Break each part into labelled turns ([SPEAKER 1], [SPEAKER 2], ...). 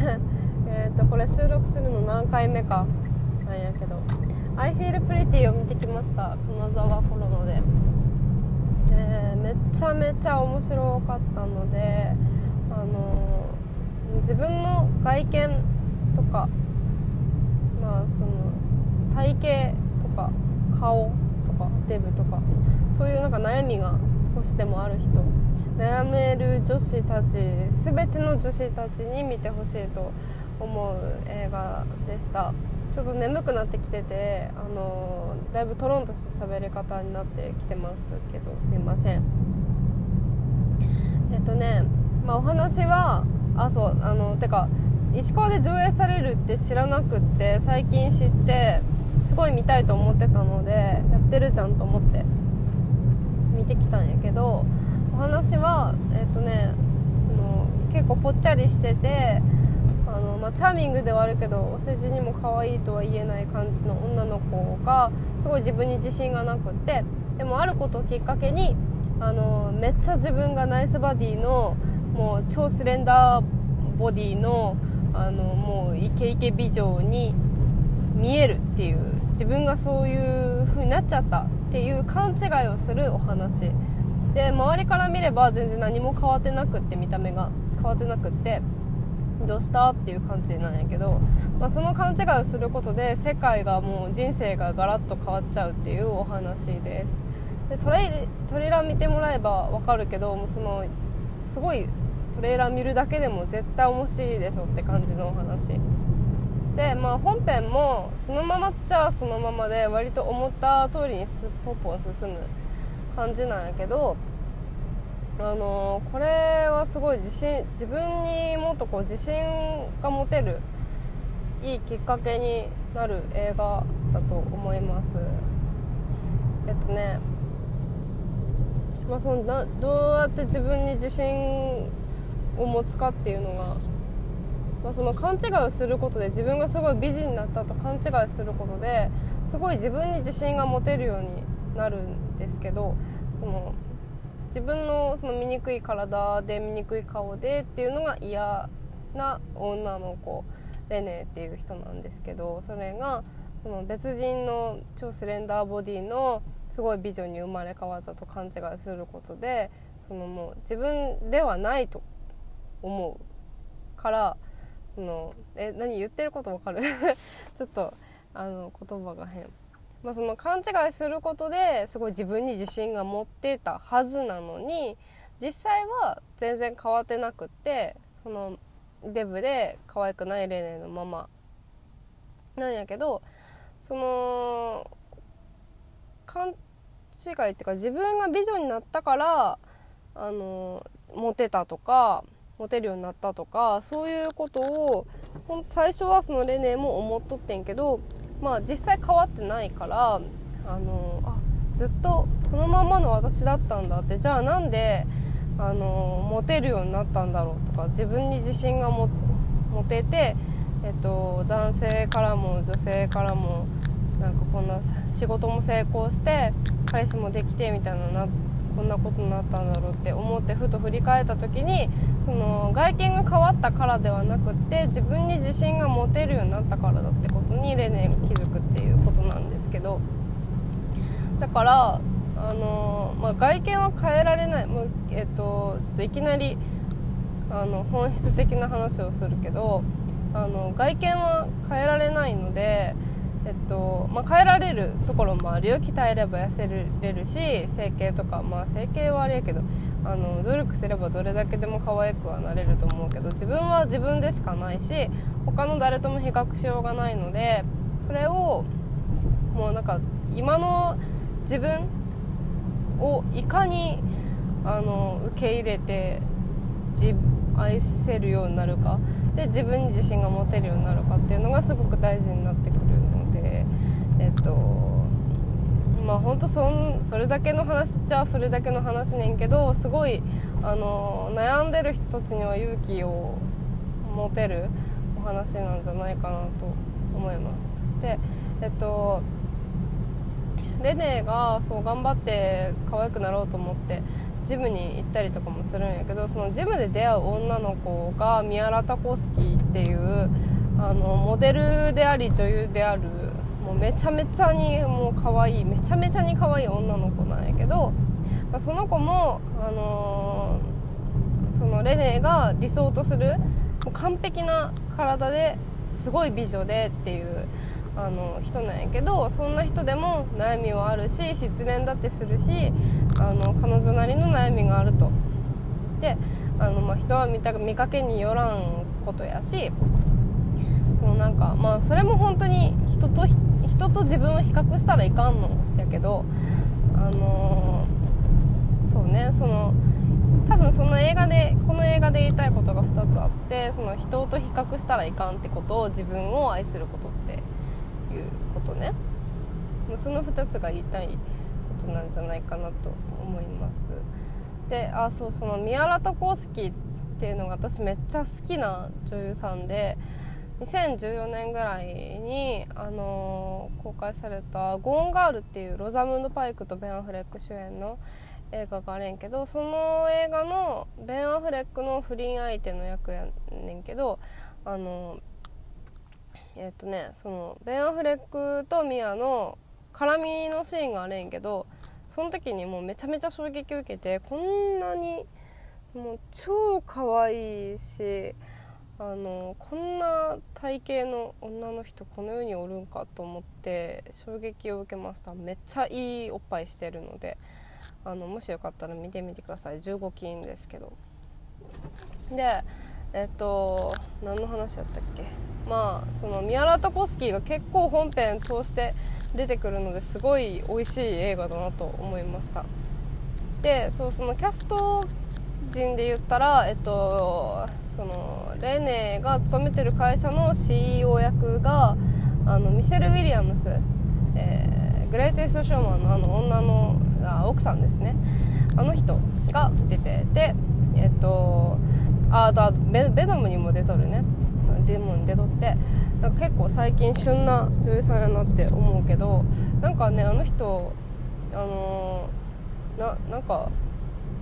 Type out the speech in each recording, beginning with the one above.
[SPEAKER 1] えっとこれ収録するの何回目か。なんやけど「I Feel Pretty」を見てきました。金沢コロナで、えー、めちゃめちゃ面白かったのであのー、自分の外見とかまあその体型とか顔とかデブとかそういうなんか悩みが少しでもある人悩める女子たち全ての女子たちに見てほしいと思う映画でした。ちょっと眠くなってきててあのだいぶトロンとした喋り方になってきてますけどすいません。えっとね、まあ、お話はあそうあのてか石川で上映されるって知らなくって最近知ってすごい見たいと思ってたのでやってるじゃんと思って見てきたんやけど話はえっ、とねあの結構ぽっちゃりしててあの、まあ、チャーミングではあるけどお世辞にも可愛いとは言えない感じの女の子がすごい自分に自信がなくってでもあることをきっかけにあのめっちゃ自分がナイスバディのもう超スレンダーボディのあのもうイケイケ美女に見えるっていう自分がそういう風になっちゃったっていう勘違いをするお話。で周りから見れば全然何も変わってなくって見た目が。変わってなくってどうしたっていう感じなんやけど、まあ、その勘違いをすることで世界がもう人生がガラッと変わっちゃうっていうお話です。でトレトレーラー見てもらえば分かるけどもうそのすごいトレーラー見るだけでも絶対面白いでしょって感じのお話。でまあ本編もそのままっちゃそのままで割と思った通りにすポンポン進む。感じなんやけどあのこれはすごい自信自分にもっとこう自信が持てるいいきっかけになる映画だと思います。えっとねまあそのどうやって自分に自信を持つかっていうのが、まあ、その勘違いをすることで自分がすごい美人になったと勘違いすることですごい自分に自信が持てるようになるんですけどその自分のその醜い体で醜い顔でっていうのが嫌な女の子レネっていう人なんですけどそれがその別人の超スレンダーボディのすごい美女に生まれ変わったと勘違いすることでそのもう自分ではないと思うからそのえ何言ってることわかる？ちょっとあの言葉が変。まあ、その勘違いすることですごい自分に自信が持ってたはずなのに実際は全然変わってなくってそのデブで可愛くないレネのままなんやけどその勘違いっていうか自分が美女になったからあのモテたとかモテるようになったとかそういうことを最初はそのレネも思っとってんけどまあ実際変わってないからあのあずっとこのままの私だったんだってじゃあなんであのモテるようになったんだろうとか自分に自信が持てて、えっと、男性からも女性からもなんかこんな仕事も成功して彼氏もできてみたいななこんなことになったんだろうって思ってふと振り返った時にその外見が変わったからではなくって自分に自信が持てるようになったからだってこと。にレネが気づくっていうことなんですけどだからあの、まあ、外見は変えられないもう、えっと、ちょっといきなりあの本質的な話をするけどあの外見は変えられないので。えっとまあ、変えられるところもあるよ。鍛えれば痩せれるし整形とか、まあ、整形はあれやけどあの努力すればどれだけでも可愛くはなれると思うけど自分は自分でしかないし他の誰とも比較しようがないのでそれをもうなんか今の自分をいかにあの受け入れて自愛せるようになるかで自分に自信が持てるようになるかっていうのがすごく大事になってくる。えっとまあ本当そんそれだけの話じゃそれだけの話ねんけどすごいあの悩んでる人たちには勇気を持てるお話なんじゃないかなと思います。でえっとレネがそう頑張って可愛くなろうと思ってジムに行ったりとかもするんやけどそのジムで出会う女の子が宮良タコスキーっていうあのモデルであり女優であるもうめちゃめちゃにもう可愛いめちゃめちゃに可愛い女の子なんやけど、まあ、その子も、あのー、そのレネが理想とするもう完璧な体ですごい美女でっていうあの人なんやけどそんな人でも悩みはあるし失恋だってするしあの彼女なりの悩みがあると。であの、まあ、人は見た見かけによらんことやしそのなんかまあそれも本当に人と人人と自分を比較したらいかんのやけどあのー、そうねその多分その映画でこの映画で言いたいことが2つあってその人と比較したらいかんってことを自分を愛することっていうことね。その2つが言いたいことなんじゃないかなと思います。であそうその宮良タコースキーっていうのが私めっちゃ好きな女優さんで2014年ぐらいに、あのー、公開された「ゴーンガール」っていうロザムンド・パイクとベン・アフレック主演の映画があれんけどその映画のベン・アフレックの不倫相手の役やねんけどあのー、えっ、とねそのベン・アフレックとミアの絡みのシーンがあれんけどその時にもうめちゃめちゃ衝撃を受けてこんなにもう超可愛いしあのこんな体型の女の人この世におるんかと思って衝撃を受けました。めっちゃいいおっぱいしてるのであのもしよかったら見てみてください。15金ですけど。でえっと何の話やったっけ？まあそのミアラ・タコスキーが結構本編通して出てくるのですごい美味しい映画だなと思いました。でそうそのキャスト陣で言ったらえっとそのレネが勤めてる会社の CEO 役があのミシェル・ウィリアムス、えー、グレイテスト・ショーマンのあの女のあ奥さんですね。あの人が出ててえっとあとベベノムにも出とるね。デモに出とって結構最近旬な女優さんやなって思うけどなんかねあの人あのー、ななんか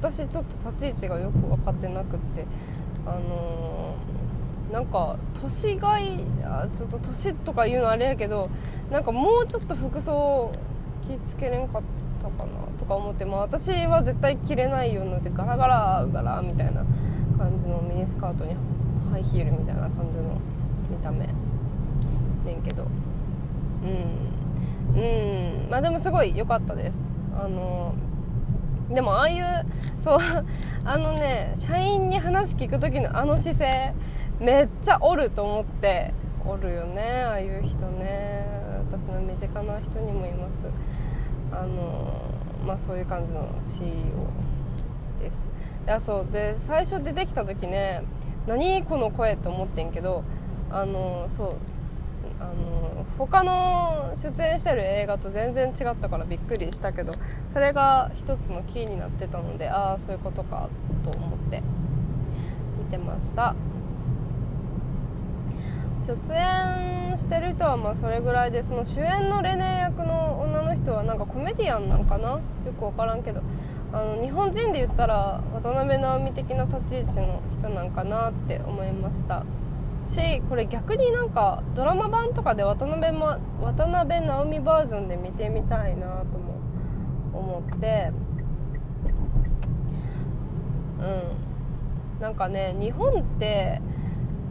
[SPEAKER 1] 私ちょっと立ち位置がよく分かってなくってあのー、なんか年がいあちょっと年とか言うのあれやけどなんかもうちょっと服装気ぃつけれんかったかなとか思って、まあ、私は絶対着れないようなでガラガラガラみたいな感じのミニスカートにハイヒールみたいな感じの見た目ねんけどうんうん。まあでもすごい良かったです。あのーでもああいうそうあのね社員に話聞く時のあの姿勢めっちゃおると思っておるよねああいう人ね。私の身近な人にもいます。あのまあそういう感じの CEO です。いやそう。で最初出てきた時ね何この声と思ってんけどあのそうあの他の出演してる映画と全然違ったからびっくりしたけどそれが一つのキーになってたのでああそういうことかと思って。見てました。出演してる人はまあそれぐらいでその主演のレネ役の女の人はなんかコメディアンなんかな？よく分からんけど。あの日本人で言ったら渡辺直美的な立ち位置の人なんかなって思いました。しこれ逆になんかドラマ版とかで渡辺,、ま、渡辺直美バージョンで見てみたいなとも思って。うん。なんかね日本って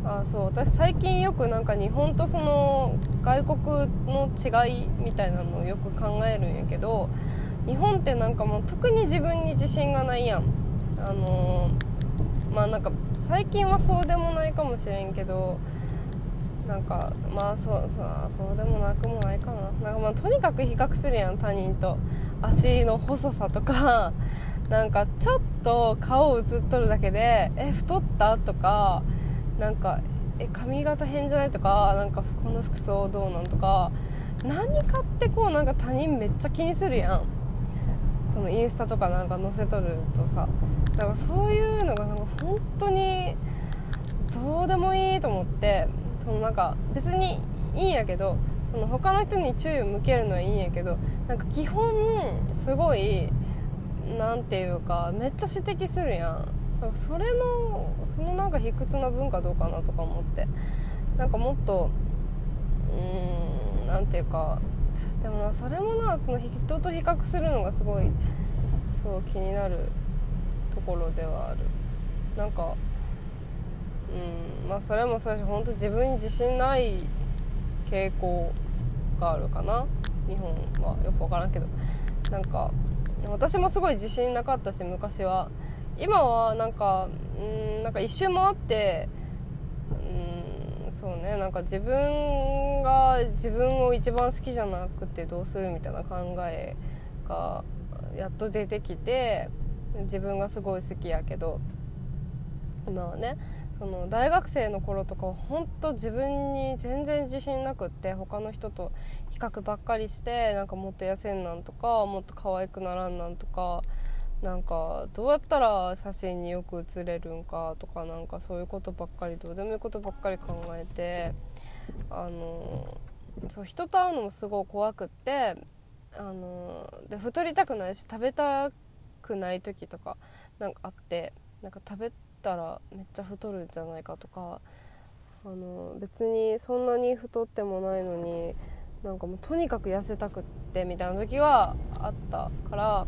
[SPEAKER 1] あそう私最近よくなんか日本とその外国の違いみたいなのをよく考えるんやけど日本ってなんかもう特に自分に自信がないやん。あのー、まあなんか最近はそうでもないかもしれんけどなんかまあそうそうそうでもなくもないかな。なんかまあとにかく比較するやん他人と。足の細さとか なんかちょっと顔映っとるだけでえ太った？とかなんかえ髪型変じゃない？とかなんかこの服装どうなん？とか何かってこう？なんか他人めっちゃ気にするやん。このインスタとかなんか載せとるとさ。だからそういうのがなんか本当にどうでもいいと思ってそのなんか別にいいんやけどその他の人に注意を向けるのはいいんやけどなんか基本すごいなんていうかめっちゃ指摘するやん。そそれのそのなんか卑屈な文化どうかなとか思って。なんかもっとうーんなんていうかでもなそれもなその人と比較するのがすごいそう気になる。ところではある。なんかうんまあそれもそうだし本当自分に自信ない傾向があるかな。日本はよく分からんけど。なんか私もすごい自信なかったし昔は。今はなんかうんなんか一周回ってうんそうね。なんか自分が自分を一番好きじゃなくてどうするみたいな考えがやっと出てきて自分がすごい好きやけど今はねその大学生の頃とかは本当自分に全然自信なくって他の人と比較ばっかりしてなんかもっと痩せんなんとかもっと可愛くならんなんとかなんかどうやったら写真によく写れるんかとかなんかそういうことばっかりどうでもいいことばっかり考えてあのそう人と会うのもすごい怖くってあので太りたくないし食べたくない時とかなんかあってなんか食べたらめっちゃ太るんじゃないかとかあの別にそんなに太ってもないのになんかもうとにかく痩せたくってみたいな時はあったから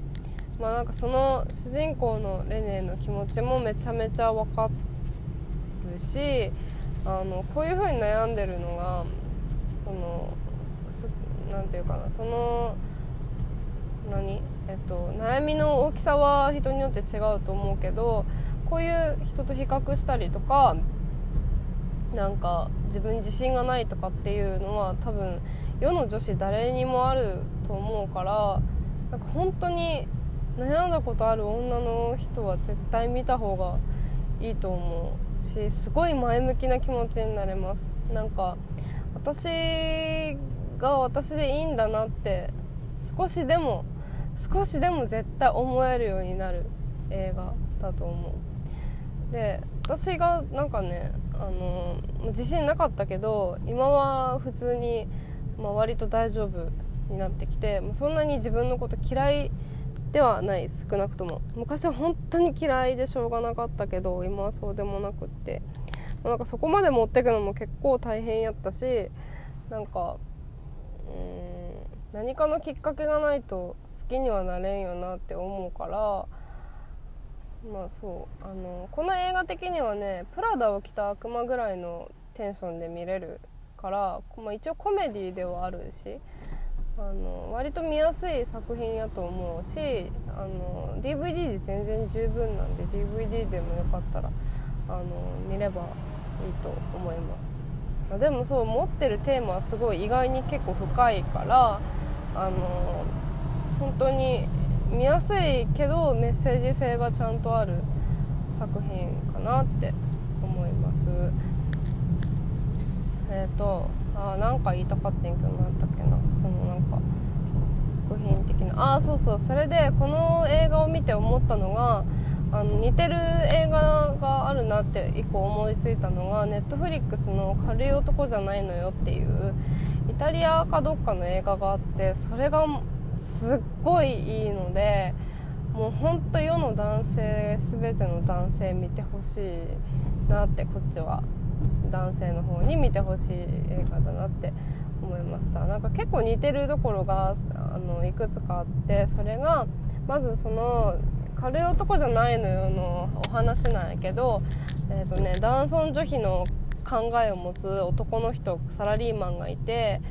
[SPEAKER 1] まあなんかその主人公のレネの気持ちもめちゃめちゃ分かるしあのこういう風に悩んでるのが何て言うかなその何？えっと悩みの大きさは人によって違うと思うけどこういう人と比較したりとかなんか自分自信がないとかっていうのは多分世の女子誰にもあると思うからなんか本当に悩んだことある女の人は絶対見た方がいいと思うしすごい前向きな気持ちになれます。なんか私が私でいいんだなって少しでも少しでも絶対思えるようになる映画だと思う。で私がなんかねあの自信なかったけど今は普通に、まあ、割と大丈夫になってきてそんなに自分のこと嫌いではない少なくとも。昔は本当に嫌いでしょうがなかったけど今はそうでもなくって。なんかそこまで持ってくのも結構大変やったしなんかうん何かのきっかけがないときにはなれんよなって思うからまあそうあのこの映画的にはねプラダを着た悪魔ぐらいのテンションで見れるから、まあ、一応コメディではあるしあの割と見やすい作品やと思うしあの DVD で全然十分なんで DVD でもよかったらあの見ればいいと思います。でもそう持ってるテーマはすごい意外に結構深いからあの本当に見やすいけどメッセージ性がちゃんとある作品かなって思います。えっ、ー、とあなんか言いたかったんけど何だっけな。そのなんか作品的な。あそうそう。それでこの映画を見て思ったのがあの似てる映画があるなって一個思いついたのがネットフリックスの「軽い男じゃないのよ」っていうイタリアかどっかの映画があってそれがすっごいいいのでもうほんと世の男性全ての男性見てほしいなってこっちは男性の方に見てほしい映画だなって思いました。なんか結構似てるところがあのいくつかあってそれがまずその軽い男じゃないのよのお話なんやけど、えーとね、男尊女卑の考えを持つ男の人サラリーマンがいて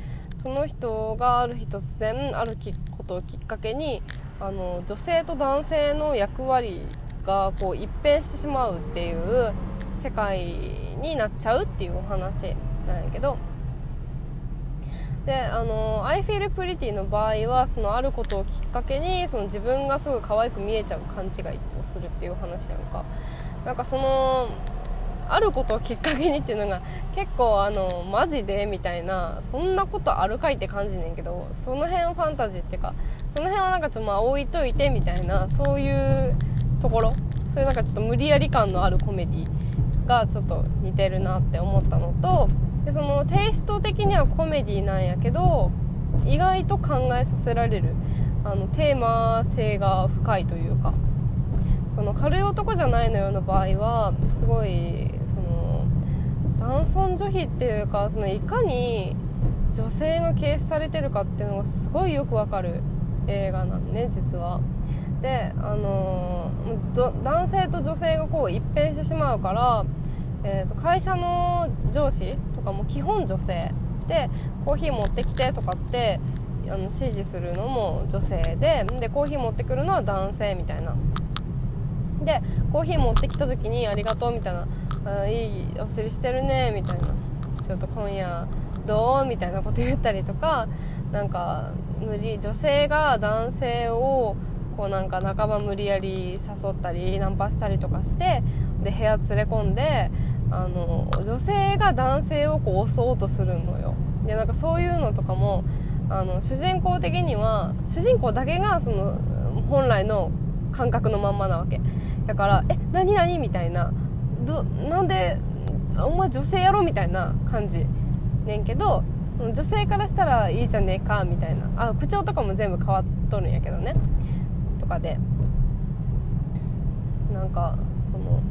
[SPEAKER 1] その人がある日突然あるきっことをきっかけにあの女性と男性の役割がこう一変してしまうっていう世界になっちゃうっていうお話なんやけど。であの「I feel pretty」の場合はそのあることをきっかけにその自分がすごい可愛く見えちゃう勘違いをするっていう話やんか。なんかそのあることをきっかけにっていうのが結構あのマジでみたいなそんなことあるかいって感じねんけどその辺ファンタジーっていうかその辺はなんかちょっとまあ置いといてみたいなそういうところそういうなんかちょっと無理やり感のあるコメディがちょっと似てるなって思ったのとでそのテイスト的にはコメディなんやけど意外と考えさせられるあのテーマ性が深いというかその軽い男じゃないのような場合はすごい男尊女卑っていうかそのいかに女性が軽視されてるかっていうのがすごいよくわかる映画なんね実は。であの男性と女性がこう一変してしまうから、えー、と会社の上司とかも基本女性でコーヒー持ってきてとかってあの指示するのも女性ででコーヒー持ってくるのは男性みたいなでコーヒー持ってきた時に「ありがとう」みたいな「あいいお尻してるね」みたいな「ちょっと今夜どう?」みたいなこと言ったりとかなんか無理女性が男性をこうなんか半ば無理やり誘ったりナンパしたりとかしてで部屋連れ込んであの女性が男性をこう襲おうとするのよでなんかそういうのとかもあの主人公的には主人公だけがその本来の感覚のまんまなわけだから「え何何?」みたいなどなんでお前女性やろみたいな感じねんけど女性からしたらいいじゃねえかみたいな。あ口調とかも全部変わっとるんやけどね。とかで。なんかその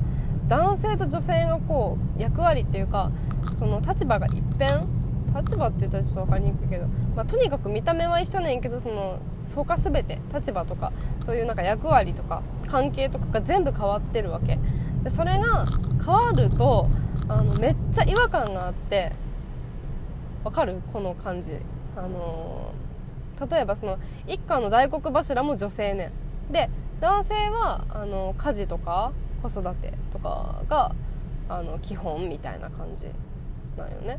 [SPEAKER 1] 男性と女性のこう役割っていうかその立場が一変？立場って言ったらちょっと分かりにくいけど、まあ、とにかく見た目は一緒ねんけどその他全て立場とかそういうなんか役割とか関係とかが全部変わってるわけ。でそれが変わるとあのめっちゃ違和感があってわかる？この感じ。あのー、例えばその一家の大黒柱も女性ね。で男性はあの家事とか子育てとかがあの基本みたいな感じなんよね。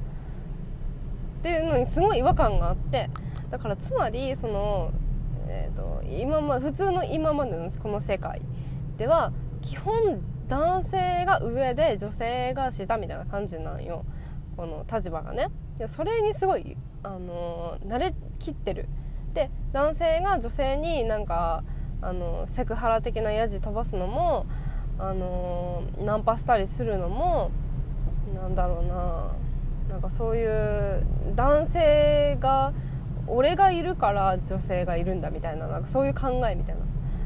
[SPEAKER 1] っていうのにすごい違和感があってだからつまりその、えーと、今ま普通の今までのこの世界では基本男性が上で女性が下みたいな感じなんよ。この立場がね。いやそれにすごいあの慣れきってる。で男性が女性になんかあのセクハラ的なヤジ飛ばすのもあのナンパしたりするのもなんだろうな。なんかそういう男性が俺がいるから女性がいるんだみたいななんかそういう考えみたいな。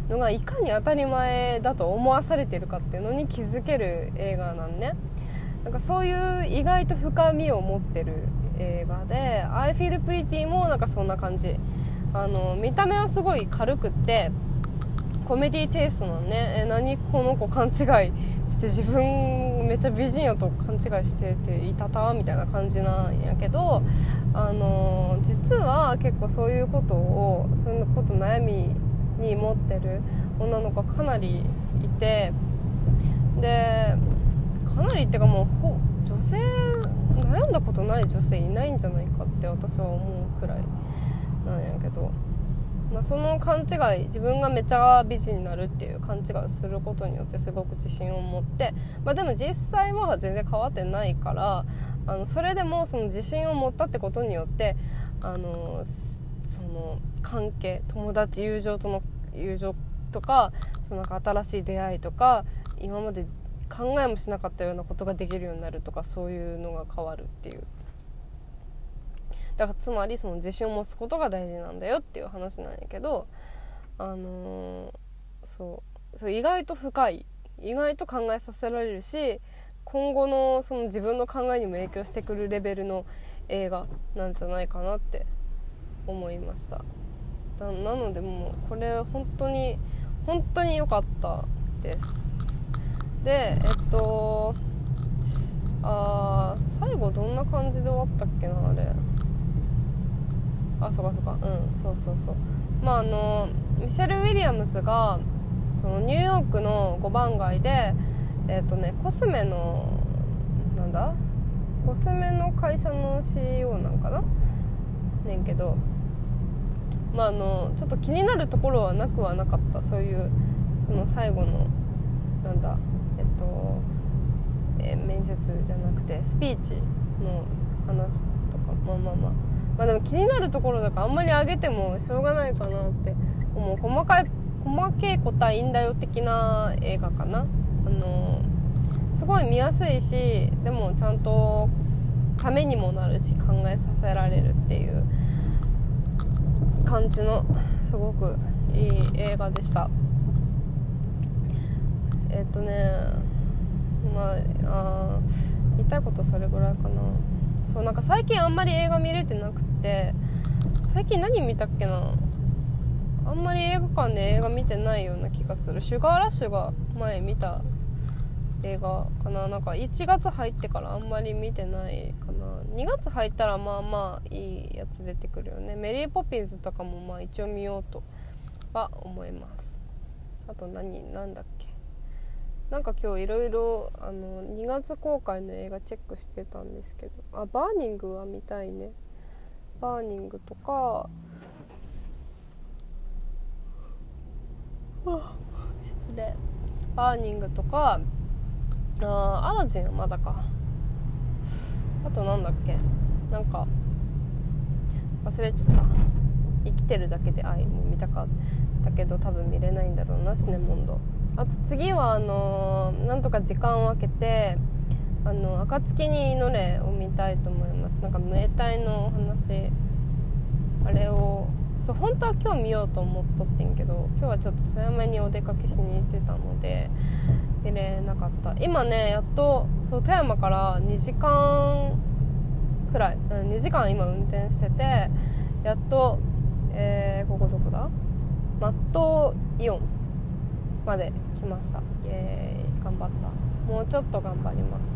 [SPEAKER 1] のがいかに当たり前だと思わされてるかっていうのに気づける映画なんね。なんかそういう意外と深みを持ってる映画で「I Feel Pretty」もなんかそんな感じ。あの見た目はすごい軽くってコメディテイストなのね。え何この子勘違いして自分めっちゃ美人やと勘違いしてていたたみたいな感じなんやけどあの実は結構そういうことをそういうこと悩みに持ってる女の子かなりいてでかなりっていうかもう女性悩んだことない女性いないんじゃないかって私は思うくらいなんやけど。まあ、その勘違い自分がめちゃ美人になるっていう勘違いをすることによってすごく自信を持って、まあ、でも実際は全然変わってないからあのそれでもその自信を持ったってことによってあのその関係友達友情との友情とかそのなんか新しい出会いとか今まで考えもしなかったようなことができるようになるとかそういうのが変わるっていう。だからつまりその自信を持つことが大事なんだよっていう話なんやけどあのー、そうそう意外と深い意外と考えさせられるし今後のその自分の考えにも影響してくるレベルの映画なんじゃないかなって思いました。なのでもうこれ本当に本当に良かったです。でえっとあ最後どんな感じで終わったっけなあれ。あそうかそうか。うんそうそうそう。まああのミシェル・ウィリアムスがそのニューヨークの5番街でえっ、とねコスメのなんだ？コスメの会社の CEO なんかな？ねんけどまああのちょっと気になるところはなくはなかった。そういうこの最後のなんだえっと、え面接じゃなくてスピーチの話とかまあまあまあ。まあでも気になるところだからあんまり上げてもしょうがないかなって思う。細かい細けい答えいいんだよ的な映画かな。あのすごい見やすいしでもちゃんとためにもなるし考えさせられるっていう感じのすごくいい映画でした。えっ、とねまああ言いたいことそれぐらいかな。そうなんか最近あんまり映画見れてなくて最近何見たっけな。あんまり映画館で映画見てないような気がする。シュガーラッシュが前見た映画かな。なんか1月入ってからあんまり見てないかな。2月入ったらまあまあいいやつ出てくるよね。メリーポピンズとかもまあ一応見ようとは思います。あと何なんだっけ。なんか今日いろいろ2月公開の映画チェックしてたんですけど。あバーニングは見たいね。バーニングとか失礼。バーニングとかあアラジンはまだか。あとなんだっけ。なんか忘れちゃった。生きてるだけで愛も見たかったけど多分見れないんだろうなシネモンド。あと次はあのー、なんとか時間を空けて「あの暁に祈れ」を見たいと思います。なんかムエタイの話あれをそう本当は今日見ようと思っとってんけど今日はちょっと富山にお出かけしに行ってたので見れなかった。今ねやっとそう富山から2時間くらい、うん、2時間今運転しててやっと、えー、ここどこだ？マットイオンまで来ました。イエーイ。頑張った。もうちょっと頑張ります。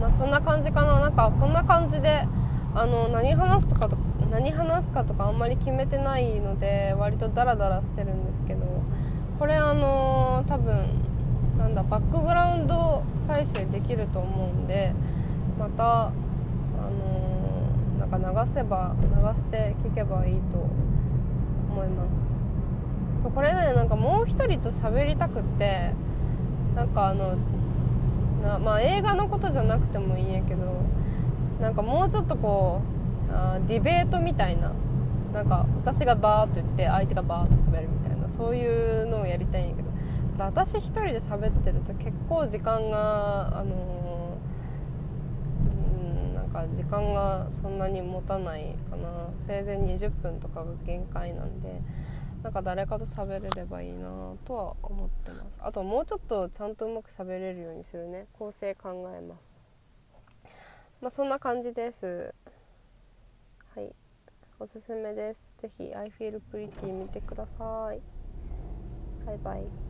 [SPEAKER 1] まあそんな感じかな。なんかこんな感じであの何話すとかと何話すかとかあんまり決めてないので割とダラダラしてるんですけど。これあのー、多分なんだバックグラウンド再生できると思うんでまたあのー、なんか流せば流して聞けばいいと思います。そうこれねなんかもう一人と喋りたくってなんかあのなまあ映画のことじゃなくてもいいんやけどなんかもうちょっとこうあディベートみたいななんか私がバーっと言って相手がバーっと喋るみたいな。そういうのをやりたいんやけど。私一人で喋ってると結構時間があのー、うんなんか時間がそんなに持たないかな。せいぜい20分とかが限界なんでなんか誰かと喋れればいいなとは思ってます。あともうちょっとちゃんとうまく喋れるようにするね。構成考えます。まあそんな感じです。はい。おすすめです。ぜひ I feel pretty 見てください。バイバイ